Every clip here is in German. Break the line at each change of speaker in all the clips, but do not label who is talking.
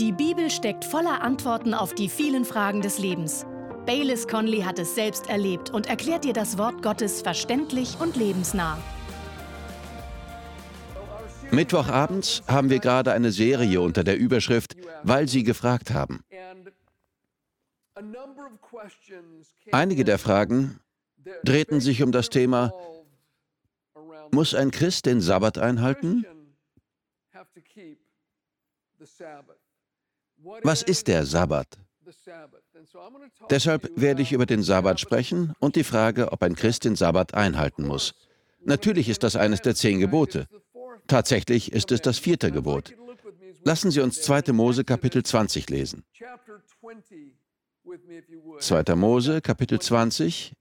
Die Bibel steckt voller Antworten auf die vielen Fragen des Lebens. Baylis Conley hat es selbst erlebt und erklärt dir das Wort Gottes verständlich und lebensnah.
Mittwochabends haben wir gerade eine Serie unter der Überschrift Weil Sie gefragt haben. Einige der Fragen drehten sich um das Thema, muss ein Christ den Sabbat einhalten? Was ist der Sabbat? Deshalb werde ich über den Sabbat sprechen und die Frage, ob ein Christ den Sabbat einhalten muss. Natürlich ist das eines der zehn Gebote. Tatsächlich ist es das vierte Gebot. Lassen Sie uns 2. Mose Kapitel 20 lesen. 2. Mose Kapitel 20.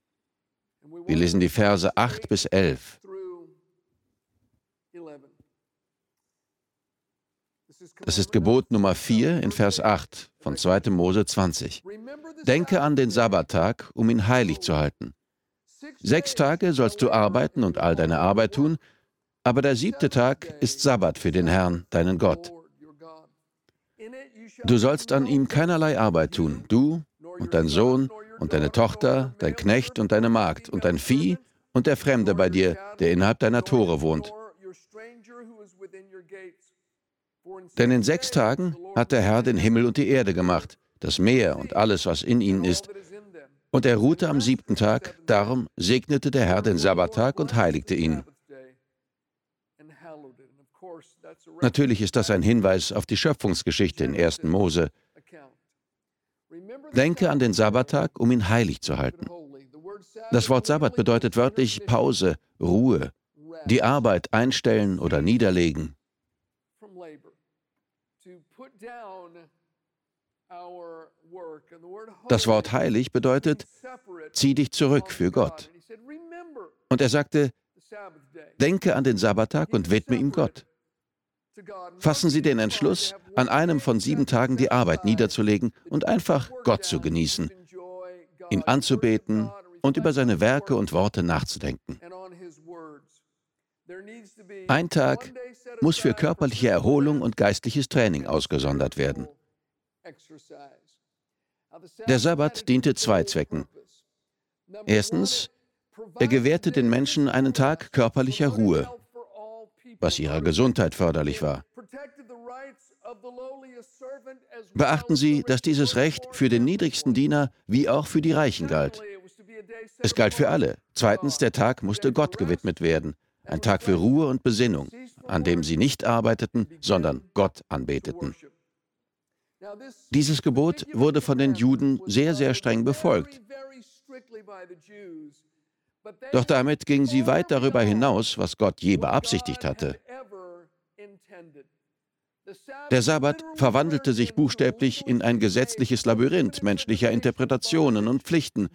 Wir lesen die Verse 8 bis 11. Das ist Gebot Nummer 4 in Vers 8 von 2. Mose 20. Denke an den Sabbattag, um ihn heilig zu halten. Sechs Tage sollst du arbeiten und all deine Arbeit tun, aber der siebte Tag ist Sabbat für den Herrn, deinen Gott. Du sollst an ihm keinerlei Arbeit tun, du und dein Sohn und deine Tochter, dein Knecht und deine Magd und dein Vieh und der Fremde bei dir, der innerhalb deiner Tore wohnt. Denn in sechs Tagen hat der Herr den Himmel und die Erde gemacht, das Meer und alles, was in ihnen ist. Und er ruhte am siebten Tag, darum segnete der Herr den Sabbattag und heiligte ihn. Natürlich ist das ein Hinweis auf die Schöpfungsgeschichte in 1. Mose. Denke an den Sabbattag, um ihn heilig zu halten. Das Wort Sabbat bedeutet wörtlich Pause, Ruhe, die Arbeit einstellen oder niederlegen. Das Wort heilig bedeutet, zieh dich zurück für Gott. Und er sagte, denke an den Sabbattag und widme ihm Gott. Fassen Sie den Entschluss, an einem von sieben Tagen die Arbeit niederzulegen und einfach Gott zu genießen, ihn anzubeten und über seine Werke und Worte nachzudenken. Ein Tag muss für körperliche Erholung und geistliches Training ausgesondert werden. Der Sabbat diente zwei Zwecken. Erstens, er gewährte den Menschen einen Tag körperlicher Ruhe, was ihrer Gesundheit förderlich war. Beachten Sie, dass dieses Recht für den niedrigsten Diener wie auch für die Reichen galt. Es galt für alle. Zweitens, der Tag musste Gott gewidmet werden. Ein Tag für Ruhe und Besinnung, an dem sie nicht arbeiteten, sondern Gott anbeteten. Dieses Gebot wurde von den Juden sehr, sehr streng befolgt. Doch damit gingen sie weit darüber hinaus, was Gott je beabsichtigt hatte. Der Sabbat verwandelte sich buchstäblich in ein gesetzliches Labyrinth menschlicher Interpretationen und Pflichten,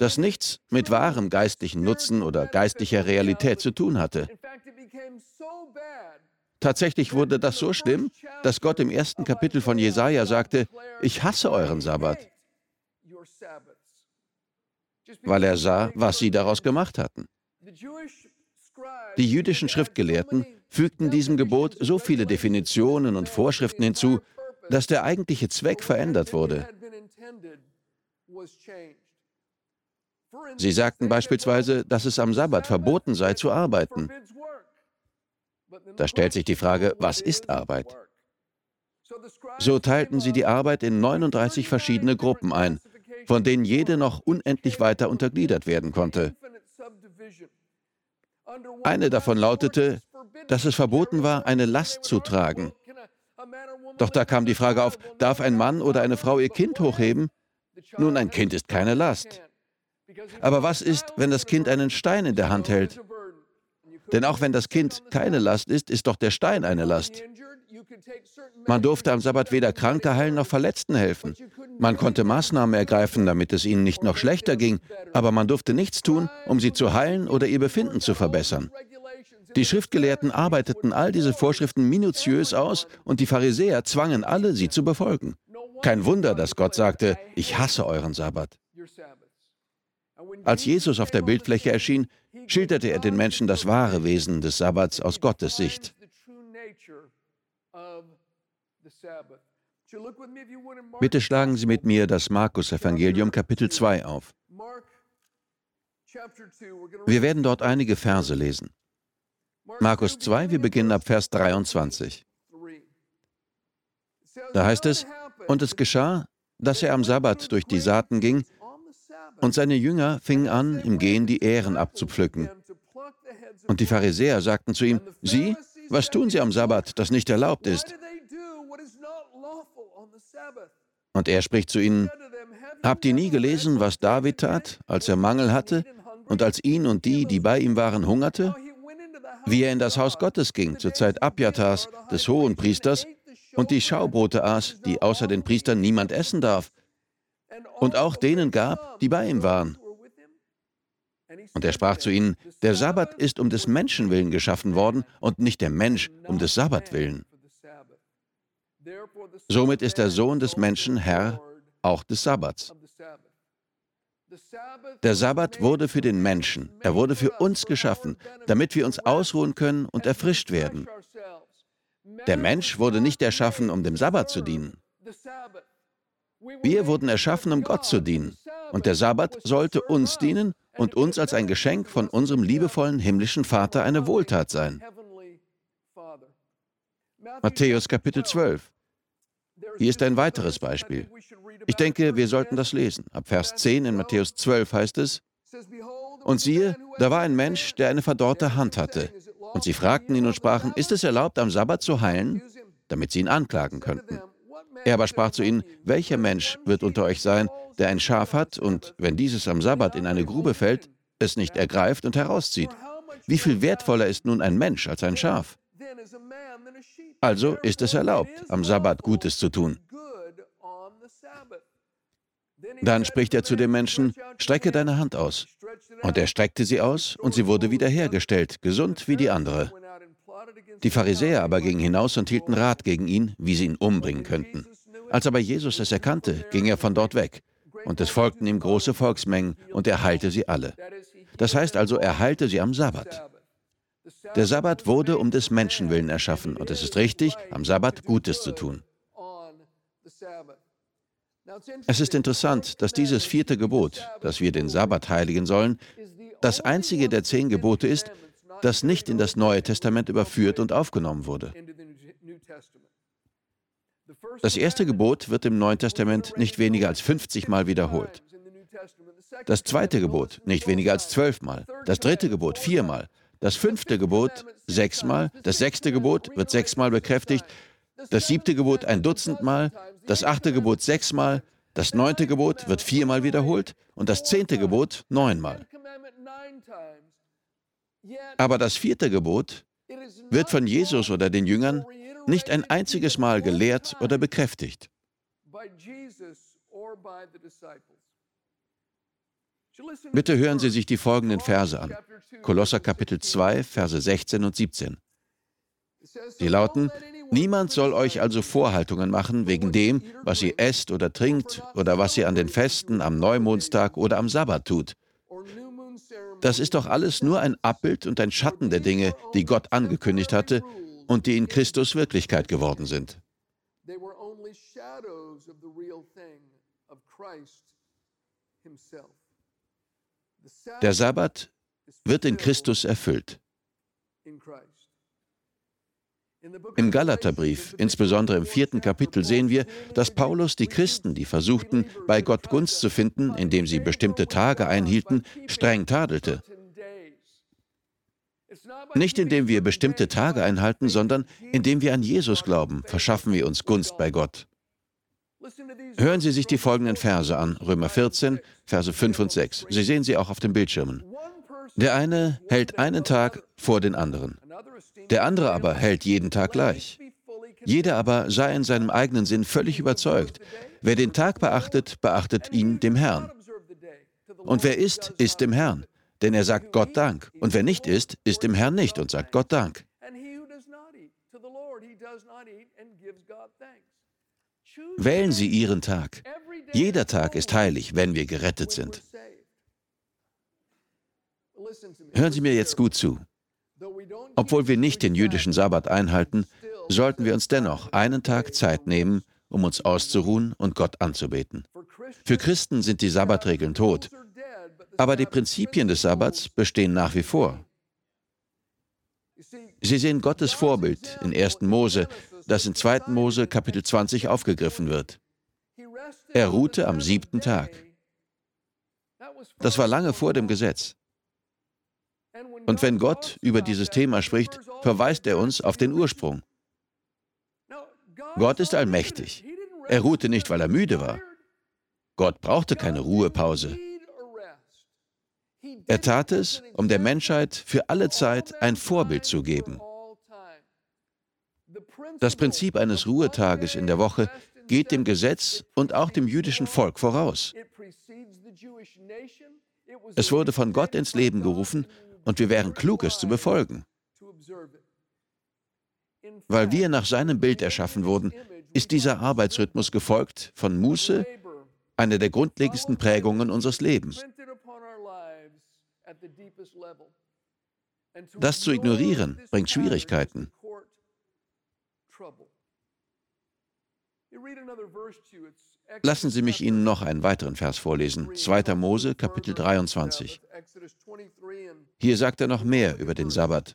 das nichts mit wahrem geistlichen Nutzen oder geistlicher Realität zu tun hatte. Tatsächlich wurde das so schlimm, dass Gott im ersten Kapitel von Jesaja sagte: Ich hasse euren Sabbat, weil er sah, was sie daraus gemacht hatten. Die jüdischen Schriftgelehrten fügten diesem Gebot so viele Definitionen und Vorschriften hinzu, dass der eigentliche Zweck verändert wurde. Sie sagten beispielsweise, dass es am Sabbat verboten sei zu arbeiten. Da stellt sich die Frage, was ist Arbeit? So teilten sie die Arbeit in 39 verschiedene Gruppen ein, von denen jede noch unendlich weiter untergliedert werden konnte. Eine davon lautete, dass es verboten war, eine Last zu tragen. Doch da kam die Frage auf, darf ein Mann oder eine Frau ihr Kind hochheben? Nun, ein Kind ist keine Last. Aber was ist, wenn das Kind einen Stein in der Hand hält? Denn auch wenn das Kind keine Last ist, ist doch der Stein eine Last. Man durfte am Sabbat weder Kranke heilen noch Verletzten helfen. Man konnte Maßnahmen ergreifen, damit es ihnen nicht noch schlechter ging, aber man durfte nichts tun, um sie zu heilen oder ihr Befinden zu verbessern. Die Schriftgelehrten arbeiteten all diese Vorschriften minutiös aus und die Pharisäer zwangen alle, sie zu befolgen. Kein Wunder, dass Gott sagte, ich hasse euren Sabbat. Als Jesus auf der Bildfläche erschien, schilderte er den Menschen das wahre Wesen des Sabbats aus Gottes Sicht. Bitte schlagen Sie mit mir das Markus-Evangelium Kapitel 2 auf. Wir werden dort einige Verse lesen. Markus 2, wir beginnen ab Vers 23. Da heißt es, und es geschah, dass er am Sabbat durch die Saaten ging, und seine Jünger fingen an, im Gehen die Ähren abzupflücken. Und die Pharisäer sagten zu ihm, Sie, was tun Sie am Sabbat, das nicht erlaubt ist? Und er spricht zu ihnen, Habt ihr nie gelesen, was David tat, als er Mangel hatte und als ihn und die, die bei ihm waren, hungerte? Wie er in das Haus Gottes ging, zur Zeit Abjatas, des Hohenpriesters, und die Schaubrote aß, die außer den Priestern niemand essen darf, und auch denen gab, die bei ihm waren. Und er sprach zu ihnen, der Sabbat ist um des Menschen willen geschaffen worden und nicht der Mensch um des Sabbat willen. Somit ist der Sohn des Menschen Herr auch des Sabbats. Der Sabbat wurde für den Menschen, er wurde für uns geschaffen, damit wir uns ausruhen können und erfrischt werden. Der Mensch wurde nicht erschaffen, um dem Sabbat zu dienen. Wir wurden erschaffen, um Gott zu dienen. Und der Sabbat sollte uns dienen und uns als ein Geschenk von unserem liebevollen himmlischen Vater eine Wohltat sein. Matthäus Kapitel 12. Hier ist ein weiteres Beispiel. Ich denke, wir sollten das lesen. Ab Vers 10 in Matthäus 12 heißt es, und siehe, da war ein Mensch, der eine verdorrte Hand hatte. Und sie fragten ihn und sprachen, ist es erlaubt, am Sabbat zu heilen? Damit sie ihn anklagen könnten. Er aber sprach zu ihnen, welcher Mensch wird unter euch sein, der ein Schaf hat und, wenn dieses am Sabbat in eine Grube fällt, es nicht ergreift und herauszieht? Wie viel wertvoller ist nun ein Mensch als ein Schaf? Also ist es erlaubt, am Sabbat Gutes zu tun. Dann spricht er zu dem Menschen, strecke deine Hand aus. Und er streckte sie aus, und sie wurde wiederhergestellt, gesund wie die andere. Die Pharisäer aber gingen hinaus und hielten Rat gegen ihn, wie sie ihn umbringen könnten. Als aber Jesus es erkannte, ging er von dort weg. Und es folgten ihm große Volksmengen, und er heilte sie alle. Das heißt also, er heilte sie am Sabbat. Der Sabbat wurde um des Menschen willen erschaffen, und es ist richtig, am Sabbat Gutes zu tun. Es ist interessant, dass dieses vierte Gebot, dass wir den Sabbat heiligen sollen, das einzige der zehn Gebote ist, das nicht in das Neue Testament überführt und aufgenommen wurde. Das erste Gebot wird im Neuen Testament nicht weniger als 50 Mal wiederholt. Das zweite Gebot nicht weniger als zwölfmal. Das dritte Gebot viermal. Das fünfte Gebot sechsmal. Das sechste Gebot wird sechsmal bekräftigt. Das siebte Gebot ein Dutzend Mal. Das achte Gebot sechsmal. Das neunte Gebot wird viermal wiederholt. Und das zehnte Gebot neunmal. Aber das vierte Gebot wird von Jesus oder den Jüngern nicht ein einziges Mal gelehrt oder bekräftigt. Bitte hören Sie sich die folgenden Verse an. Kolosser Kapitel 2, Verse 16 und 17. Die lauten, Niemand soll euch also Vorhaltungen machen wegen dem, was ihr esst oder trinkt oder was ihr an den Festen, am Neumondstag oder am Sabbat tut. Das ist doch alles nur ein Abbild und ein Schatten der Dinge, die Gott angekündigt hatte und die in Christus Wirklichkeit geworden sind. Der Sabbat wird in Christus erfüllt. Im Galaterbrief, insbesondere im vierten Kapitel, sehen wir, dass Paulus die Christen, die versuchten, bei Gott Gunst zu finden, indem sie bestimmte Tage einhielten, streng tadelte. Nicht indem wir bestimmte Tage einhalten, sondern indem wir an Jesus glauben, verschaffen wir uns Gunst bei Gott. Hören Sie sich die folgenden Verse an, Römer 14, Verse 5 und 6. Sie sehen sie auch auf den Bildschirmen. Der eine hält einen Tag vor den anderen. Der andere aber hält jeden Tag gleich. Jeder aber sei in seinem eigenen Sinn völlig überzeugt. Wer den Tag beachtet, beachtet ihn dem Herrn. Und wer isst, isst dem Herrn. Denn er sagt Gott Dank. Und wer nicht isst, isst dem Herrn nicht und sagt Gott Dank. Wählen Sie Ihren Tag. Jeder Tag ist heilig, wenn wir gerettet sind. Hören Sie mir jetzt gut zu. Obwohl wir nicht den jüdischen Sabbat einhalten, sollten wir uns dennoch einen Tag Zeit nehmen, um uns auszuruhen und Gott anzubeten. Für Christen sind die Sabbatregeln tot, aber die Prinzipien des Sabbats bestehen nach wie vor. Sie sehen Gottes Vorbild in 1. Mose, das in 2. Mose Kapitel 20 aufgegriffen wird. Er ruhte am siebten Tag. Das war lange vor dem Gesetz. Und wenn Gott über dieses Thema spricht, verweist er uns auf den Ursprung. Gott ist allmächtig. Er ruhte nicht, weil er müde war. Gott brauchte keine Ruhepause. Er tat es, um der Menschheit für alle Zeit ein Vorbild zu geben. Das Prinzip eines Ruhetages in der Woche geht dem Gesetz und auch dem jüdischen Volk voraus. Es wurde von Gott ins Leben gerufen und wir wären klug, es zu befolgen. Weil wir nach seinem Bild erschaffen wurden, ist dieser Arbeitsrhythmus gefolgt von Muße, einer der grundlegendsten Prägungen unseres Lebens. Das zu ignorieren bringt Schwierigkeiten. Lassen Sie mich Ihnen noch einen weiteren Vers vorlesen. 2. Mose, Kapitel 23. Hier sagt er noch mehr über den Sabbat.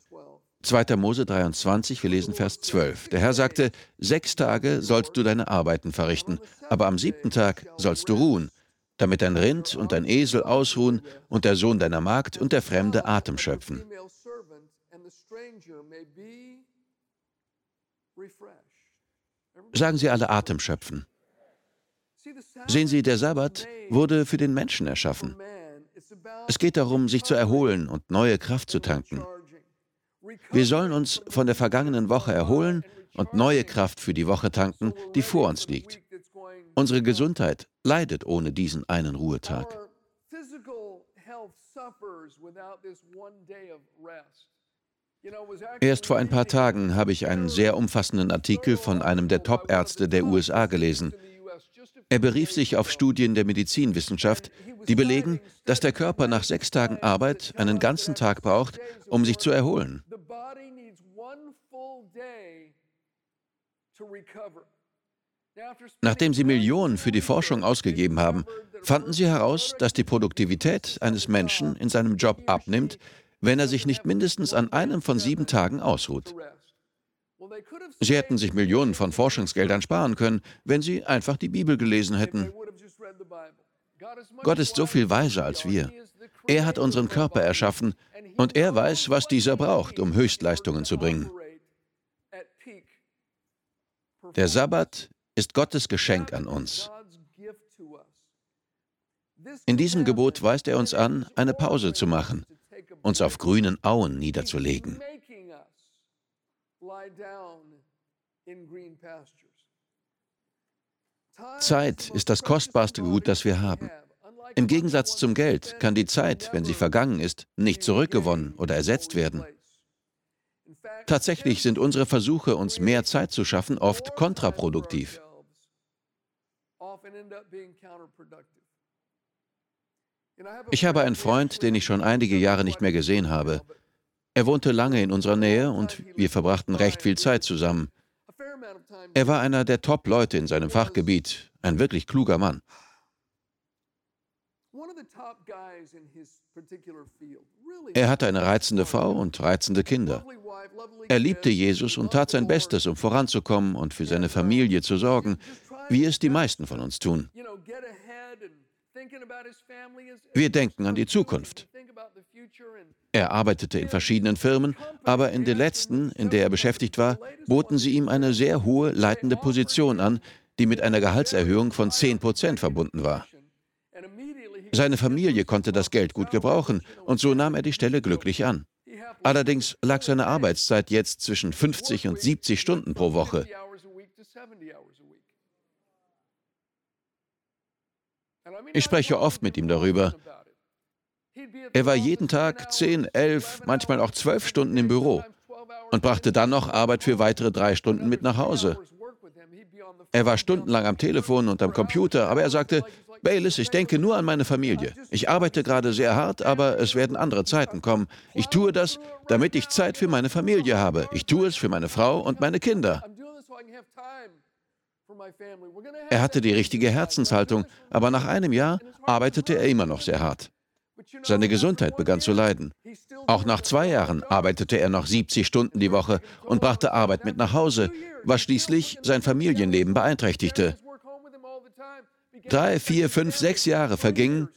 2. Mose 23, wir lesen Vers 12. Der Herr sagte, sechs Tage sollst du deine Arbeiten verrichten, aber am siebten Tag sollst du ruhen, damit dein Rind und dein Esel ausruhen und der Sohn deiner Magd und der Fremde Atem schöpfen. Sagen Sie alle Atem schöpfen. Sehen Sie, der Sabbat wurde für den Menschen erschaffen. Es geht darum, sich zu erholen und neue Kraft zu tanken. Wir sollen uns von der vergangenen Woche erholen und neue Kraft für die Woche tanken, die vor uns liegt. Unsere Gesundheit leidet ohne diesen einen Ruhetag. Erst vor ein paar Tagen habe ich einen sehr umfassenden Artikel von einem der Top-Ärzte der USA gelesen. Er berief sich auf Studien der Medizinwissenschaft, die belegen, dass der Körper nach sechs Tagen Arbeit einen ganzen Tag braucht, um sich zu erholen. Nachdem sie Millionen für die Forschung ausgegeben haben, fanden sie heraus, dass die Produktivität eines Menschen in seinem Job abnimmt, wenn er sich nicht mindestens an einem von sieben Tagen ausruht. Sie hätten sich Millionen von Forschungsgeldern sparen können, wenn sie einfach die Bibel gelesen hätten. Gott ist so viel weiser als wir. Er hat unseren Körper erschaffen und er weiß, was dieser braucht, um Höchstleistungen zu bringen. Der Sabbat ist Gottes Geschenk an uns. In diesem Gebot weist er uns an, eine Pause zu machen, uns auf grünen Auen niederzulegen. Zeit ist das kostbarste Gut, das wir haben. Im Gegensatz zum Geld kann die Zeit, wenn sie vergangen ist, nicht zurückgewonnen oder ersetzt werden. Tatsächlich sind unsere Versuche, uns mehr Zeit zu schaffen, oft kontraproduktiv. Ich habe einen Freund, den ich schon einige Jahre nicht mehr gesehen habe. Er wohnte lange in unserer Nähe und wir verbrachten recht viel Zeit zusammen. Er war einer der Top-Leute in seinem Fachgebiet, ein wirklich kluger Mann. Er hatte eine reizende Frau und reizende Kinder. Er liebte Jesus und tat sein Bestes, um voranzukommen und für seine Familie zu sorgen, wie es die meisten von uns tun. Wir denken an die Zukunft. Er arbeitete in verschiedenen Firmen, aber in der letzten, in der er beschäftigt war, boten sie ihm eine sehr hohe leitende Position an, die mit einer Gehaltserhöhung von 10 Prozent verbunden war. Seine Familie konnte das Geld gut gebrauchen und so nahm er die Stelle glücklich an. Allerdings lag seine Arbeitszeit jetzt zwischen 50 und 70 Stunden pro Woche. Ich spreche oft mit ihm darüber. Er war jeden Tag 10, 11, manchmal auch 12 Stunden im Büro und brachte dann noch Arbeit für weitere drei Stunden mit nach Hause. Er war stundenlang am Telefon und am Computer, aber er sagte, Baylis, ich denke nur an meine Familie. Ich arbeite gerade sehr hart, aber es werden andere Zeiten kommen. Ich tue das, damit ich Zeit für meine Familie habe. Ich tue es für meine Frau und meine Kinder. Er hatte die richtige Herzenshaltung, aber nach einem Jahr arbeitete er immer noch sehr hart. Seine Gesundheit begann zu leiden. Auch nach zwei Jahren arbeitete er noch 70 Stunden die Woche und brachte Arbeit mit nach Hause, was schließlich sein Familienleben beeinträchtigte. Drei, vier, fünf, sechs Jahre vergingen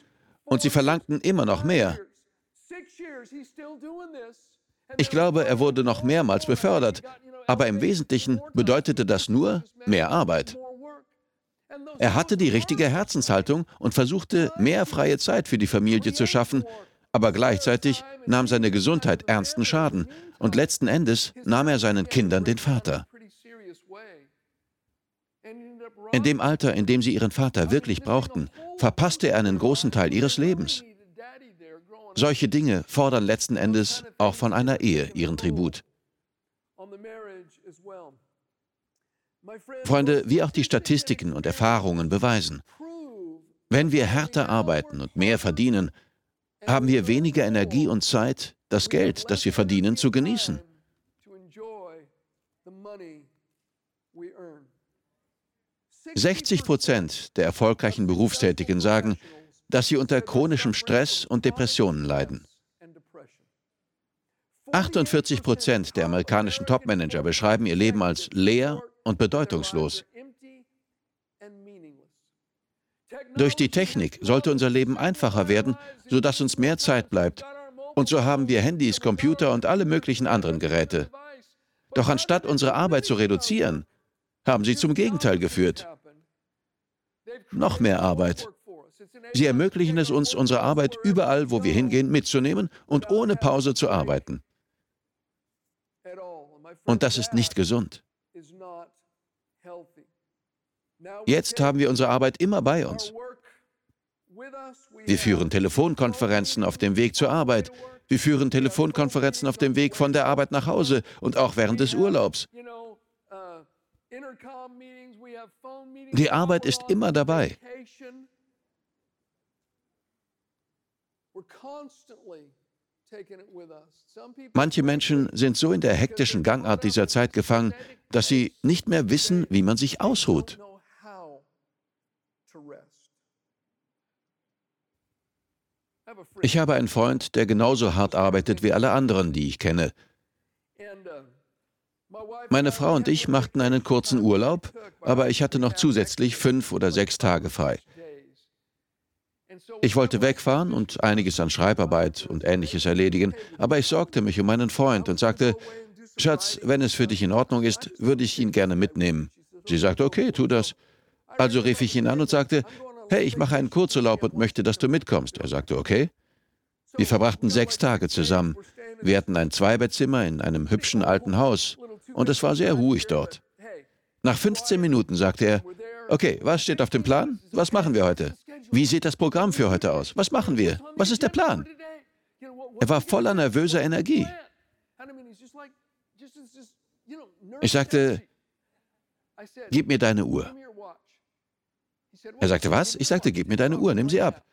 und sie verlangten immer noch mehr. Ich glaube, er wurde noch mehrmals befördert, aber im Wesentlichen bedeutete das nur mehr Arbeit. Er hatte die richtige Herzenshaltung und versuchte, mehr freie Zeit für die Familie zu schaffen, aber gleichzeitig nahm seine Gesundheit ernsten Schaden und letzten Endes nahm er seinen Kindern den Vater. In dem Alter, in dem sie ihren Vater wirklich brauchten, verpasste er einen großen Teil ihres Lebens. Solche Dinge fordern letzten Endes auch von einer Ehe ihren Tribut. Freunde, wie auch die Statistiken und Erfahrungen beweisen, wenn wir härter arbeiten und mehr verdienen, haben wir weniger Energie und Zeit, das Geld, das wir verdienen, zu genießen. 60 Prozent der erfolgreichen Berufstätigen sagen, dass sie unter chronischem Stress und Depressionen leiden. 48 Prozent der amerikanischen Topmanager beschreiben ihr Leben als leer und bedeutungslos. Durch die Technik sollte unser Leben einfacher werden, sodass uns mehr Zeit bleibt. Und so haben wir Handys, Computer und alle möglichen anderen Geräte. Doch anstatt unsere Arbeit zu reduzieren, haben sie zum Gegenteil geführt. Noch mehr Arbeit. Sie ermöglichen es uns, unsere Arbeit überall, wo wir hingehen, mitzunehmen und ohne Pause zu arbeiten. Und das ist nicht gesund. Jetzt haben wir unsere Arbeit immer bei uns. Wir führen Telefonkonferenzen auf dem Weg zur Arbeit. Wir führen Telefonkonferenzen auf dem Weg von der Arbeit nach Hause und auch während des Urlaubs. Die Arbeit ist immer dabei. Manche Menschen sind so in der hektischen Gangart dieser Zeit gefangen, dass sie nicht mehr wissen, wie man sich ausruht. Ich habe einen Freund, der genauso hart arbeitet wie alle anderen, die ich kenne. Meine Frau und ich machten einen kurzen Urlaub, aber ich hatte noch zusätzlich fünf oder sechs Tage frei. Ich wollte wegfahren und einiges an Schreibarbeit und ähnliches erledigen, aber ich sorgte mich um meinen Freund und sagte, Schatz, wenn es für dich in Ordnung ist, würde ich ihn gerne mitnehmen. Sie sagte, okay, tu das. Also rief ich ihn an und sagte, hey, ich mache einen Kurzurlaub und möchte, dass du mitkommst. Er sagte, okay. Wir verbrachten sechs Tage zusammen. Wir hatten ein Zweibettzimmer in einem hübschen alten Haus und es war sehr ruhig dort. Nach 15 Minuten sagte er, okay, was steht auf dem Plan? Was machen wir heute? Wie sieht das Programm für heute aus? Was machen wir? Was ist der Plan? Er war voller nervöser Energie. Ich sagte, gib mir deine Uhr. Er sagte, was? Ich sagte, gib mir deine Uhr, nimm sie ab.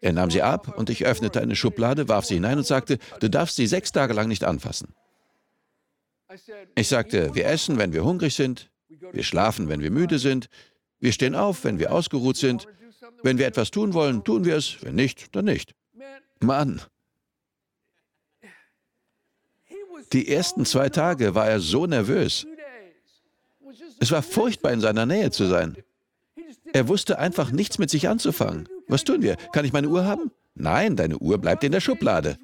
Er nahm sie ab und ich öffnete eine Schublade, warf sie hinein und sagte, du darfst sie sechs Tage lang nicht anfassen. Ich sagte, wir essen, wenn wir hungrig sind, wir schlafen, wenn wir müde sind, wir stehen auf, wenn wir ausgeruht sind, wenn wir etwas tun wollen, tun wir es, wenn nicht, dann nicht. Mann. Die ersten zwei Tage war er so nervös. Es war furchtbar, in seiner Nähe zu sein. Er wusste einfach nichts mit sich anzufangen. Was tun wir? Kann ich meine Uhr haben? Nein, deine Uhr bleibt in der Schublade.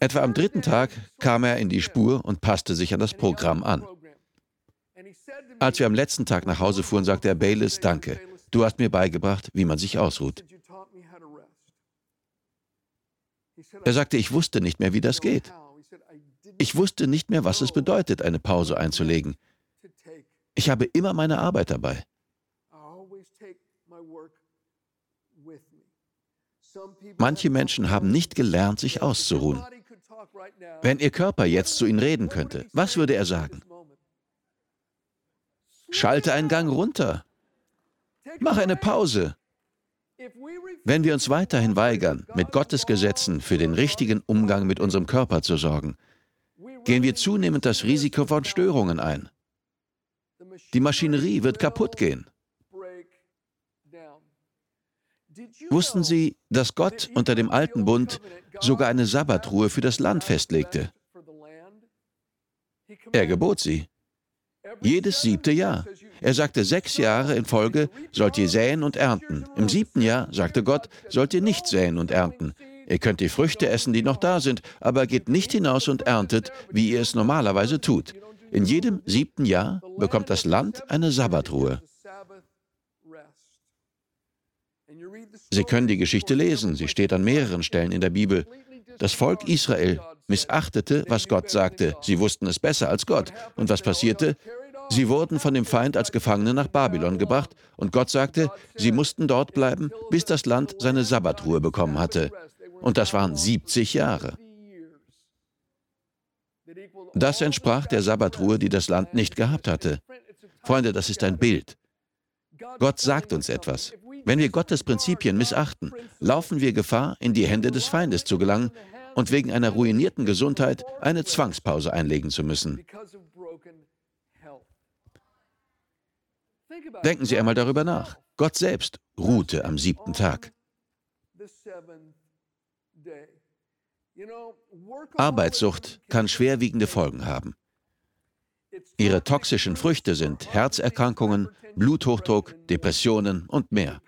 Etwa am dritten Tag kam er in die Spur und passte sich an das Programm an. Als wir am letzten Tag nach Hause fuhren, sagte er, Baylis, danke. Du hast mir beigebracht, wie man sich ausruht. Er sagte, ich wusste nicht mehr, wie das geht. Ich wusste nicht mehr, was es bedeutet, eine Pause einzulegen. Ich habe immer meine Arbeit dabei. Manche Menschen haben nicht gelernt, sich auszuruhen. Wenn Ihr Körper jetzt zu Ihnen reden könnte, was würde er sagen? Schalte einen Gang runter. Mach eine Pause. Wenn wir uns weiterhin weigern, mit Gottes Gesetzen für den richtigen Umgang mit unserem Körper zu sorgen, gehen wir zunehmend das Risiko von Störungen ein. Die Maschinerie wird kaputt gehen. Wussten Sie, dass Gott unter dem alten Bund sogar eine Sabbatruhe für das Land festlegte? Er gebot sie. Jedes siebte Jahr. Er sagte, sechs Jahre in Folge sollt ihr säen und ernten. Im siebten Jahr, sagte Gott, sollt ihr nicht säen und ernten. Ihr könnt die Früchte essen, die noch da sind, aber geht nicht hinaus und erntet, wie ihr es normalerweise tut. In jedem siebten Jahr bekommt das Land eine Sabbatruhe. Sie können die Geschichte lesen, sie steht an mehreren Stellen in der Bibel. Das Volk Israel missachtete, was Gott sagte. Sie wussten es besser als Gott. Und was passierte? Sie wurden von dem Feind als Gefangene nach Babylon gebracht und Gott sagte, sie mussten dort bleiben, bis das Land seine Sabbatruhe bekommen hatte. Und das waren 70 Jahre. Das entsprach der Sabbatruhe, die das Land nicht gehabt hatte. Freunde, das ist ein Bild. Gott sagt uns etwas. Wenn wir Gottes Prinzipien missachten, laufen wir Gefahr, in die Hände des Feindes zu gelangen und wegen einer ruinierten Gesundheit eine Zwangspause einlegen zu müssen. Denken Sie einmal darüber nach. Gott selbst ruhte am siebten Tag. Arbeitssucht kann schwerwiegende Folgen haben. Ihre toxischen Früchte sind Herzerkrankungen, Bluthochdruck, Depressionen und mehr.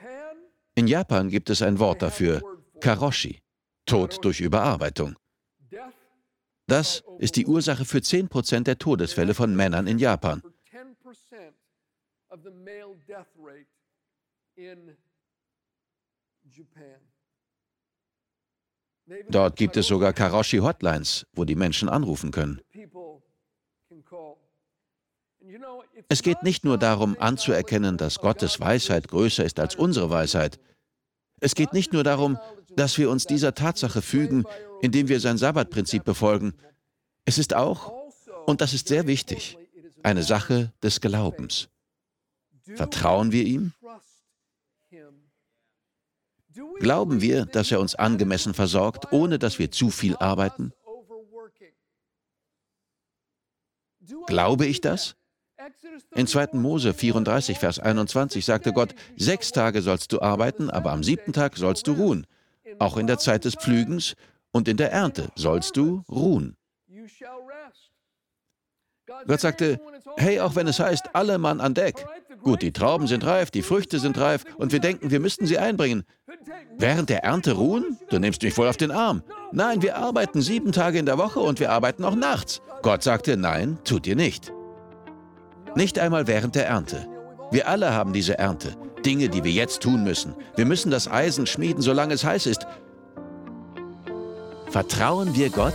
In Japan gibt es ein Wort dafür, Karoshi, Tod durch Überarbeitung. Das ist die Ursache für 10% der Todesfälle von Männern in Japan. Dort gibt es sogar Karoshi-Hotlines, wo die Menschen anrufen können. Es geht nicht nur darum anzuerkennen, dass Gottes Weisheit größer ist als unsere Weisheit. Es geht nicht nur darum, dass wir uns dieser Tatsache fügen, indem wir sein Sabbatprinzip befolgen. Es ist auch, und das ist sehr wichtig, eine Sache des Glaubens. Vertrauen wir ihm? Glauben wir, dass er uns angemessen versorgt, ohne dass wir zu viel arbeiten? Glaube ich das? In 2. Mose 34, Vers 21 sagte Gott, sechs Tage sollst du arbeiten, aber am siebten Tag sollst du ruhen. Auch in der Zeit des Pflügens und in der Ernte sollst du ruhen. Gott sagte, hey, auch wenn es heißt, alle Mann an Deck. Gut, die Trauben sind reif, die Früchte sind reif und wir denken, wir müssten sie einbringen. Während der Ernte ruhen? Du nimmst mich voll auf den Arm. Nein, wir arbeiten sieben Tage in der Woche und wir arbeiten auch nachts. Gott sagte, nein, tut ihr nicht. Nicht einmal während der Ernte. Wir alle haben diese Ernte. Dinge, die wir jetzt tun müssen. Wir müssen das Eisen schmieden, solange es heiß ist. Vertrauen wir Gott?